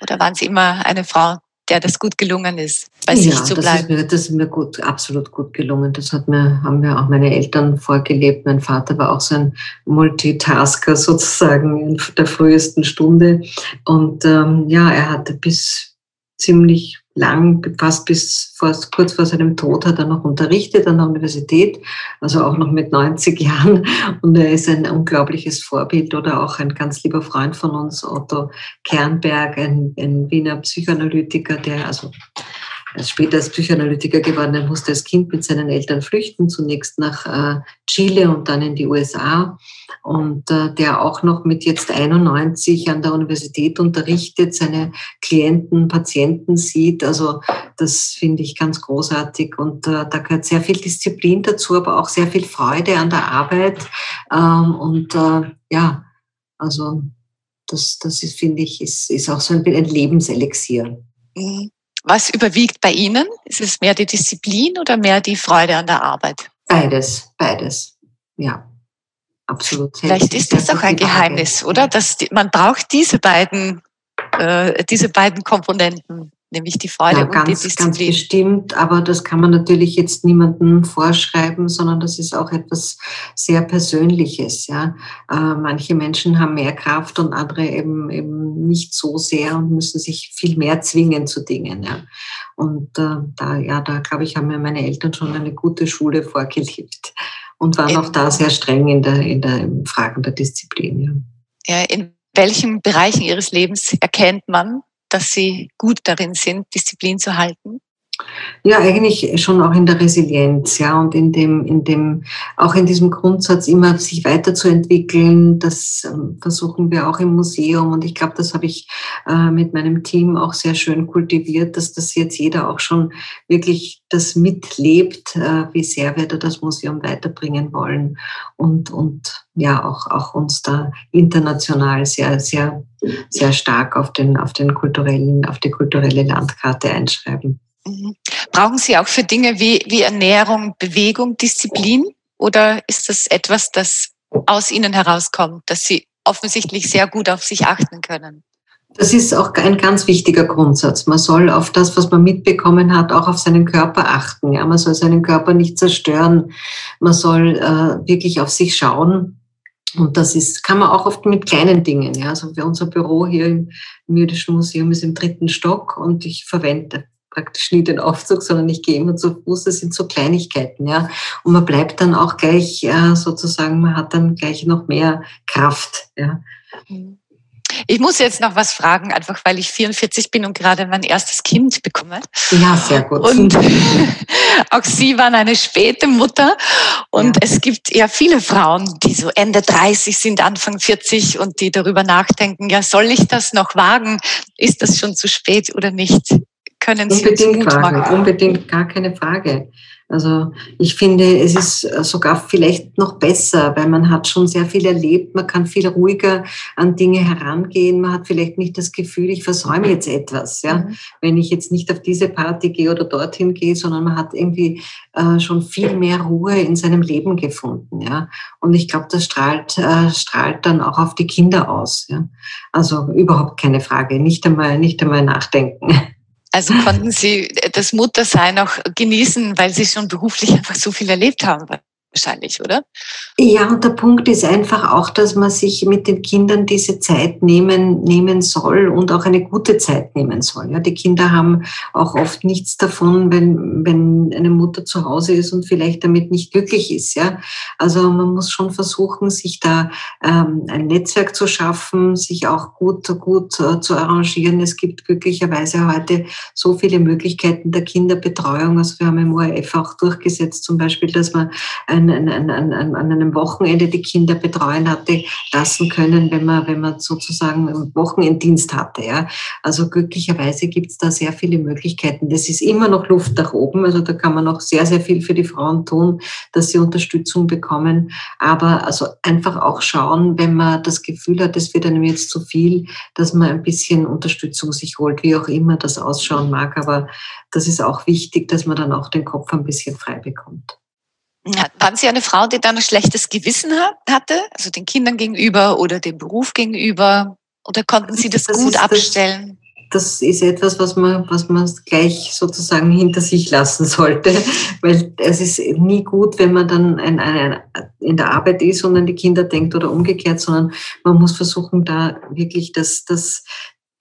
Oder waren Sie immer eine Frau, der das gut gelungen ist, bei ja, sich zu bleiben. Das ist, mir, das ist mir gut, absolut gut gelungen. Das hat mir, haben mir auch meine Eltern vorgelebt. Mein Vater war auch so ein Multitasker sozusagen in der frühesten Stunde. Und ähm, ja, er hatte bis ziemlich lang, fast bis vor, kurz vor seinem Tod hat er noch unterrichtet an der Universität, also auch noch mit 90 Jahren. Und er ist ein unglaubliches Vorbild oder auch ein ganz lieber Freund von uns, Otto Kernberg, ein, ein Wiener Psychoanalytiker, der also er ist später als Psychoanalytiker geworden. Er musste als Kind mit seinen Eltern flüchten, zunächst nach äh, Chile und dann in die USA. Und äh, der auch noch mit jetzt 91 an der Universität unterrichtet, seine Klienten, Patienten sieht. Also das finde ich ganz großartig. Und äh, da gehört sehr viel Disziplin dazu, aber auch sehr viel Freude an der Arbeit. Ähm, und äh, ja, also das, das ist, finde ich, ist, ist auch so ein, ein Lebenselixier. Mhm. Was überwiegt bei Ihnen? Ist es mehr die Disziplin oder mehr die Freude an der Arbeit? Beides, beides. Ja, absolut. Vielleicht ist das auch ein Geheimnis, oder? Dass die, man braucht diese beiden, äh, diese beiden Komponenten nämlich die Freude ja, ganz, und die Disziplin. Ganz bestimmt, aber das kann man natürlich jetzt niemandem vorschreiben, sondern das ist auch etwas sehr Persönliches. Ja. Äh, manche Menschen haben mehr Kraft und andere eben, eben nicht so sehr und müssen sich viel mehr zwingen zu Dingen. Ja. Und äh, da, ja, da glaube ich, haben mir meine Eltern schon eine gute Schule vorgelebt und waren in, auch da sehr streng in der, in der in Fragen der Disziplin. Ja. ja, in welchen Bereichen Ihres Lebens erkennt man, dass sie gut darin sind, Disziplin zu halten? Ja, eigentlich schon auch in der Resilienz, ja, und in dem, in dem, auch in diesem Grundsatz immer sich weiterzuentwickeln. Das ähm, versuchen wir auch im Museum. Und ich glaube, das habe ich äh, mit meinem Team auch sehr schön kultiviert, dass das jetzt jeder auch schon wirklich das mitlebt, äh, wie sehr wir da das Museum weiterbringen wollen und, und ja, auch, auch uns da international sehr, sehr, sehr stark auf den, auf den kulturellen, auf die kulturelle Landkarte einschreiben. Mhm. Brauchen Sie auch für Dinge wie, wie Ernährung, Bewegung, Disziplin? Oder ist das etwas, das aus Ihnen herauskommt, dass Sie offensichtlich sehr gut auf sich achten können? Das ist auch ein ganz wichtiger Grundsatz. Man soll auf das, was man mitbekommen hat, auch auf seinen Körper achten. Ja, man soll seinen Körper nicht zerstören. Man soll äh, wirklich auf sich schauen. Und das ist, kann man auch oft mit kleinen Dingen. Ja, also unser Büro hier im, im Jüdischen Museum ist im dritten Stock und ich verwende praktisch nie den Aufzug, sondern ich gehe immer zu Fuß. Das sind so Kleinigkeiten, ja. Und man bleibt dann auch gleich äh, sozusagen, man hat dann gleich noch mehr Kraft, ja. Ich muss jetzt noch was fragen, einfach weil ich 44 bin und gerade mein erstes Kind bekomme. Ja, sehr gut. Und auch Sie waren eine späte Mutter. Und ja. es gibt ja viele Frauen, die so Ende 30 sind, Anfang 40 und die darüber nachdenken, ja, soll ich das noch wagen? Ist das schon zu spät oder nicht? Können Sie unbedingt uns Mut machen? Unbedingt, gar keine Frage. Also ich finde, es ist sogar vielleicht noch besser, weil man hat schon sehr viel erlebt, man kann viel ruhiger an Dinge herangehen, man hat vielleicht nicht das Gefühl, ich versäume jetzt etwas, ja, mhm. wenn ich jetzt nicht auf diese Party gehe oder dorthin gehe, sondern man hat irgendwie äh, schon viel mehr Ruhe in seinem Leben gefunden, ja. Und ich glaube, das strahlt, äh, strahlt dann auch auf die Kinder aus, ja. Also überhaupt keine Frage, nicht einmal, nicht einmal nachdenken. Also konnten Sie das Muttersein auch genießen, weil Sie schon beruflich einfach so viel erlebt haben wahrscheinlich, oder? Ja, und der Punkt ist einfach auch, dass man sich mit den Kindern diese Zeit nehmen, nehmen soll und auch eine gute Zeit nehmen soll. Ja, die Kinder haben auch oft nichts davon, wenn, wenn eine Mutter zu Hause ist und vielleicht damit nicht glücklich ist. Ja, also man muss schon versuchen, sich da ähm, ein Netzwerk zu schaffen, sich auch gut, gut äh, zu arrangieren. Es gibt glücklicherweise heute so viele Möglichkeiten der Kinderbetreuung. Also wir haben im ORF auch durchgesetzt, zum Beispiel, dass man ein an, an, an, an einem Wochenende die Kinder betreuen hatte lassen können, wenn man, wenn man sozusagen einen Wochenenddienst hatte. Ja. Also glücklicherweise gibt es da sehr viele Möglichkeiten. Das ist immer noch Luft nach oben. Also da kann man noch sehr, sehr viel für die Frauen tun, dass sie Unterstützung bekommen. Aber also einfach auch schauen, wenn man das Gefühl hat, es wird einem jetzt zu viel, dass man ein bisschen Unterstützung sich holt, wie auch immer das ausschauen mag. Aber das ist auch wichtig, dass man dann auch den Kopf ein bisschen frei bekommt. Waren Sie eine Frau, die dann ein schlechtes Gewissen hatte, also den Kindern gegenüber oder dem Beruf gegenüber? Oder konnten Sie das, das gut abstellen? das ist etwas, was man, was man gleich sozusagen hinter sich lassen sollte, weil es ist nie gut, wenn man dann ein, ein, in der Arbeit ist und an die Kinder denkt oder umgekehrt, sondern man muss versuchen, da wirklich das, das,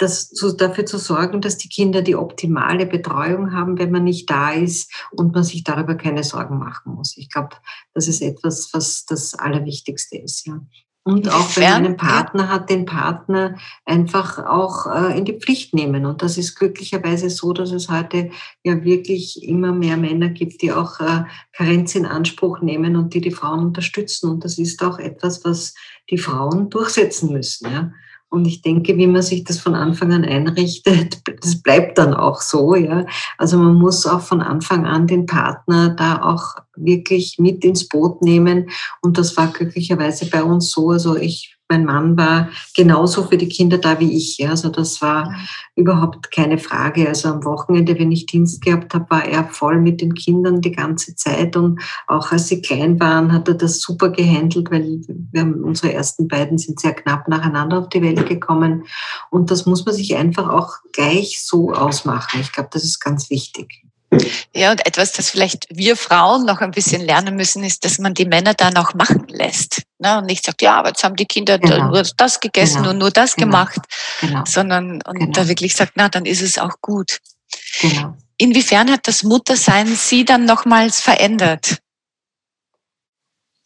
das zu, dafür zu sorgen, dass die Kinder die optimale Betreuung haben, wenn man nicht da ist und man sich darüber keine Sorgen machen muss. Ich glaube, das ist etwas, was das Allerwichtigste ist. Ja. Und auch wenn man einen Partner hat, den Partner einfach auch äh, in die Pflicht nehmen. Und das ist glücklicherweise so, dass es heute ja wirklich immer mehr Männer gibt, die auch äh, Karenz in Anspruch nehmen und die die Frauen unterstützen. Und das ist auch etwas, was die Frauen durchsetzen müssen. Ja. Und ich denke, wie man sich das von Anfang an einrichtet, das bleibt dann auch so, ja. Also man muss auch von Anfang an den Partner da auch wirklich mit ins Boot nehmen. Und das war glücklicherweise bei uns so. Also ich mein Mann war genauso für die Kinder da wie ich. Also das war überhaupt keine Frage. Also am Wochenende, wenn ich Dienst gehabt habe, war er voll mit den Kindern die ganze Zeit. Und auch als sie klein waren, hat er das super gehandelt, weil wir unsere ersten beiden sind sehr knapp nacheinander auf die Welt gekommen. Und das muss man sich einfach auch gleich so ausmachen. Ich glaube, das ist ganz wichtig. Ja, und etwas, das vielleicht wir Frauen noch ein bisschen lernen müssen, ist, dass man die Männer dann auch machen lässt. Ne? Und nicht sagt, ja, aber jetzt haben die Kinder genau. nur das gegessen genau. und nur das genau. gemacht, genau. sondern und genau. da wirklich sagt, na, dann ist es auch gut. Genau. Inwiefern hat das Muttersein Sie dann nochmals verändert?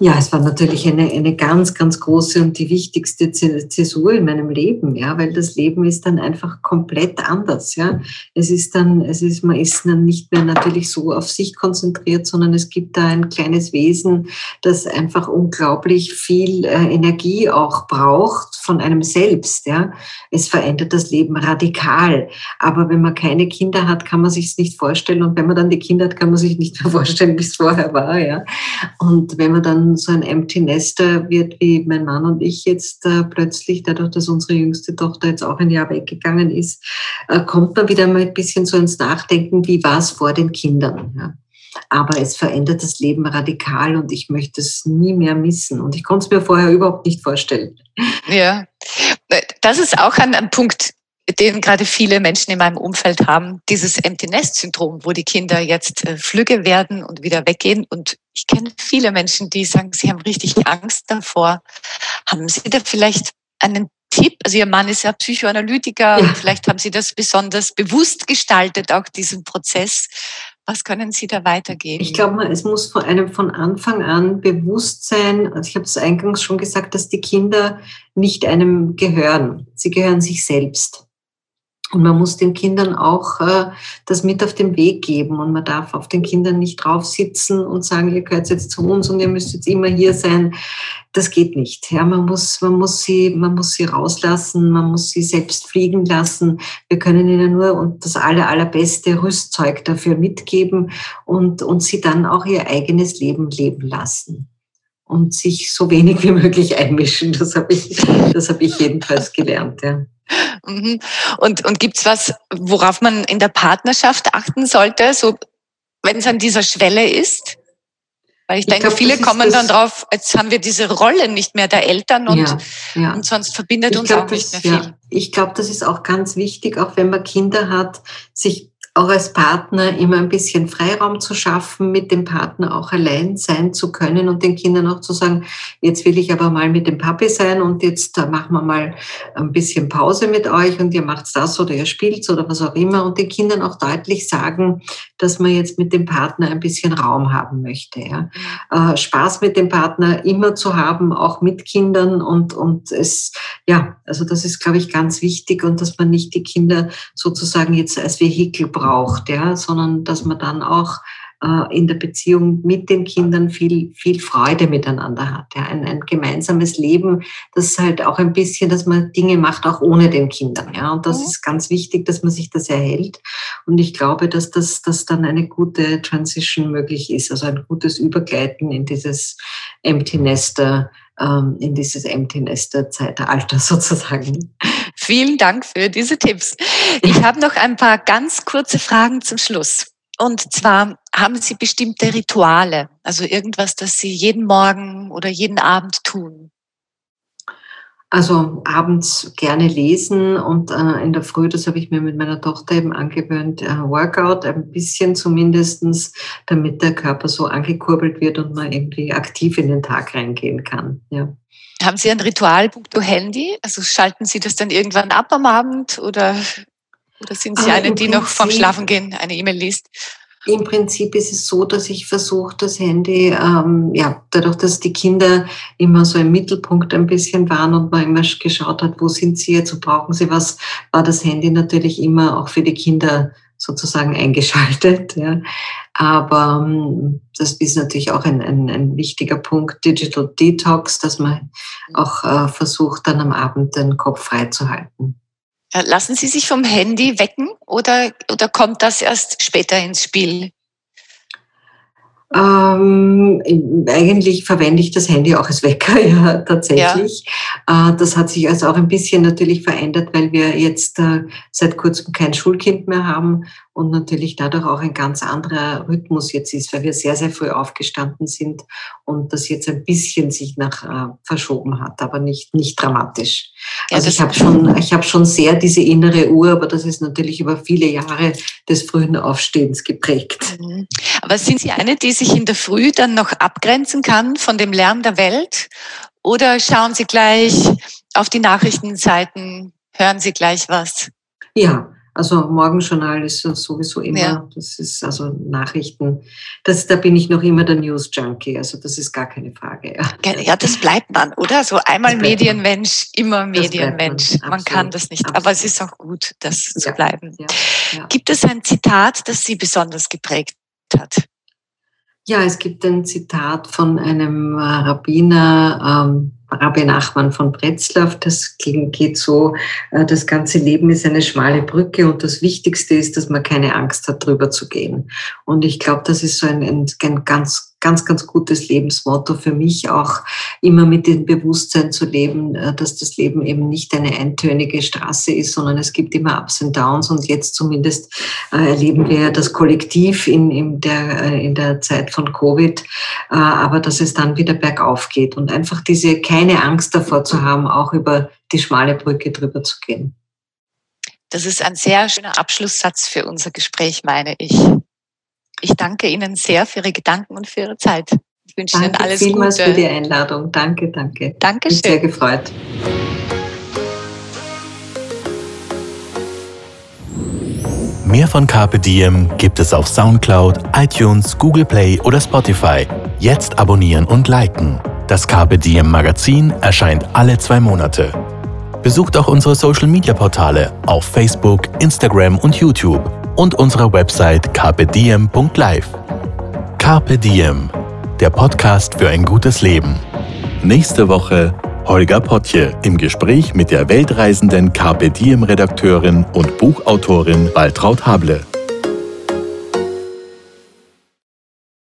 Ja, es war natürlich eine, eine ganz, ganz große und die wichtigste Zäsur in meinem Leben, ja, weil das Leben ist dann einfach komplett anders, ja. Es ist dann, es ist, man ist dann nicht mehr natürlich so auf sich konzentriert, sondern es gibt da ein kleines Wesen, das einfach unglaublich viel äh, Energie auch braucht von einem selbst, ja. Es verändert das Leben radikal. Aber wenn man keine Kinder hat, kann man sich es nicht vorstellen. Und wenn man dann die Kinder hat, kann man sich nicht mehr vorstellen, wie es vorher war, ja. Und wenn man dann so ein Empty Nester wird wie mein Mann und ich jetzt äh, plötzlich, dadurch, dass unsere jüngste Tochter jetzt auch ein Jahr weggegangen ist, äh, kommt man wieder mal ein bisschen so ins Nachdenken, wie war es vor den Kindern. Ja? Aber es verändert das Leben radikal und ich möchte es nie mehr missen. Und ich konnte es mir vorher überhaupt nicht vorstellen. Ja, das ist auch ein, ein Punkt, den gerade viele Menschen in meinem Umfeld haben, dieses Empty Nest Syndrom, wo die Kinder jetzt äh, flügge werden und wieder weggehen. Und ich kenne viele Menschen, die sagen, sie haben richtig Angst davor. Haben Sie da vielleicht einen Tipp? Also Ihr Mann ist ja Psychoanalytiker ja. und vielleicht haben Sie das besonders bewusst gestaltet, auch diesen Prozess. Was können Sie da weitergeben? Ich glaube, es muss von einem von Anfang an bewusst sein, also ich habe es eingangs schon gesagt, dass die Kinder nicht einem gehören. Sie gehören sich selbst. Und man muss den Kindern auch äh, das mit auf den Weg geben. Und man darf auf den Kindern nicht drauf sitzen und sagen, ihr gehört jetzt zu uns und ihr müsst jetzt immer hier sein. Das geht nicht. Ja, man muss, man muss sie, man muss sie rauslassen, man muss sie selbst fliegen lassen. Wir können ihnen nur und das aller, allerbeste Rüstzeug dafür mitgeben und, und sie dann auch ihr eigenes Leben leben lassen und sich so wenig wie möglich einmischen. Das habe ich, das habe ich jedenfalls gelernt. Ja. Mhm. Und, und gibt es was, worauf man in der Partnerschaft achten sollte, so wenn es an dieser Schwelle ist? Weil ich, ich denke, glaub, viele kommen dann drauf, jetzt haben wir diese Rolle nicht mehr der Eltern und, ja, ja. und sonst verbindet ich uns glaub, auch nicht mehr viel. Ja. Ich glaube, das ist auch ganz wichtig, auch wenn man Kinder hat, sich auch als Partner immer ein bisschen Freiraum zu schaffen, mit dem Partner auch allein sein zu können und den Kindern auch zu sagen, jetzt will ich aber mal mit dem Papi sein und jetzt äh, machen wir mal ein bisschen Pause mit euch und ihr macht das oder ihr spielt oder was auch immer und den Kindern auch deutlich sagen, dass man jetzt mit dem Partner ein bisschen Raum haben möchte. Ja. Äh, Spaß mit dem Partner immer zu haben, auch mit Kindern und, und es, ja, also das ist, glaube ich, ganz wichtig und dass man nicht die Kinder sozusagen jetzt als Vehikel braucht braucht, ja, sondern dass man dann auch in der Beziehung mit den Kindern viel, viel Freude miteinander hat. Ja. Ein, ein gemeinsames Leben, das halt auch ein bisschen, dass man Dinge macht, auch ohne den Kindern. Ja. Und das mhm. ist ganz wichtig, dass man sich das erhält. Und ich glaube, dass das dass dann eine gute Transition möglich ist, also ein gutes Übergleiten in dieses Empty Nester, ähm, in dieses Empty Nester Zeitalter sozusagen. Vielen Dank für diese Tipps. Ich habe noch ein paar ganz kurze Fragen zum Schluss. Und zwar haben Sie bestimmte Rituale, also irgendwas, das Sie jeden Morgen oder jeden Abend tun? Also abends gerne lesen und äh, in der Früh, das habe ich mir mit meiner Tochter eben angewöhnt, äh, Workout, ein bisschen zumindestens, damit der Körper so angekurbelt wird und man irgendwie aktiv in den Tag reingehen kann. Ja. Haben Sie ein Ritual punkto Handy? Also schalten Sie das dann irgendwann ab am Abend oder, oder sind Sie ah, eine, die noch vorm Schlafengehen eine E-Mail liest? Im Prinzip ist es so, dass ich versuche, das Handy, ähm, ja, dadurch, dass die Kinder immer so im Mittelpunkt ein bisschen waren und man immer geschaut hat, wo sind sie jetzt, wo brauchen sie was, war das Handy natürlich immer auch für die Kinder sozusagen eingeschaltet. Ja. Aber ähm, das ist natürlich auch ein, ein, ein, wichtiger Punkt, Digital Detox, dass man auch äh, versucht, dann am Abend den Kopf frei zu halten. Äh, lassen Sie sich vom Handy wecken oder, oder kommt das erst später ins Spiel? Ähm, eigentlich verwende ich das Handy auch als Wecker, ja, tatsächlich. Ja. Äh, das hat sich also auch ein bisschen natürlich verändert, weil wir jetzt äh, seit kurzem kein Schulkind mehr haben und natürlich dadurch auch ein ganz anderer Rhythmus jetzt ist, weil wir sehr, sehr früh aufgestanden sind und das jetzt ein bisschen sich nach äh, verschoben hat, aber nicht, nicht dramatisch. Ja, also ich habe schon, ich habe schon sehr diese innere Uhr, aber das ist natürlich über viele Jahre des frühen Aufstehens geprägt. Mhm. Aber sind Sie eine, die sich in der Früh dann noch abgrenzen kann von dem Lärm der Welt? Oder schauen Sie gleich auf die Nachrichtenseiten, hören Sie gleich was? Ja, also Morgenjournal ist sowieso immer, ja. das ist also Nachrichten, das, da bin ich noch immer der News-Junkie, also das ist gar keine Frage. Ja, ja das bleibt man, oder? So einmal Medienmensch, immer Medienmensch. Man, man, kann das nicht, absolut. aber es ist auch gut, das ja. zu bleiben. Gibt es ein Zitat, das Sie besonders geprägt hat? Ja, es gibt ein Zitat von einem Rabbiner, ähm, Rabbi Nachman von Bretzlaff. Das geht so, äh, das ganze Leben ist eine schmale Brücke und das Wichtigste ist, dass man keine Angst hat, drüber zu gehen. Und ich glaube, das ist so ein, ein ganz ganz, ganz gutes Lebensmotto für mich, auch immer mit dem Bewusstsein zu leben, äh, dass das Leben eben nicht eine eintönige Straße ist, sondern es gibt immer Ups und Downs und jetzt zumindest äh, erleben wir das Kollektiv in, in, der, äh, in der Zeit von Covid, aber dass es dann wieder bergauf geht und einfach diese keine Angst davor zu haben, auch über die schmale Brücke drüber zu gehen. Das ist ein sehr schöner Abschlusssatz für unser Gespräch, meine ich. Ich danke Ihnen sehr für Ihre Gedanken und für Ihre Zeit. Ich wünsche danke Ihnen alles vielmals Gute. für die Einladung. Danke, danke. Dankeschön. Bin sehr gefreut. Mehr von Carpe Diem gibt es auf Soundcloud, iTunes, Google Play oder Spotify. Jetzt abonnieren und liken. Das Carpe Diem Magazin erscheint alle zwei Monate. Besucht auch unsere Social Media Portale auf Facebook, Instagram und YouTube und unserer Website carpediem.live. Carpe Diem, der Podcast für ein gutes Leben. Nächste Woche Holger Potje im Gespräch mit der weltreisenden Carpe Diem Redakteurin und Buchautorin Waltraud Hable.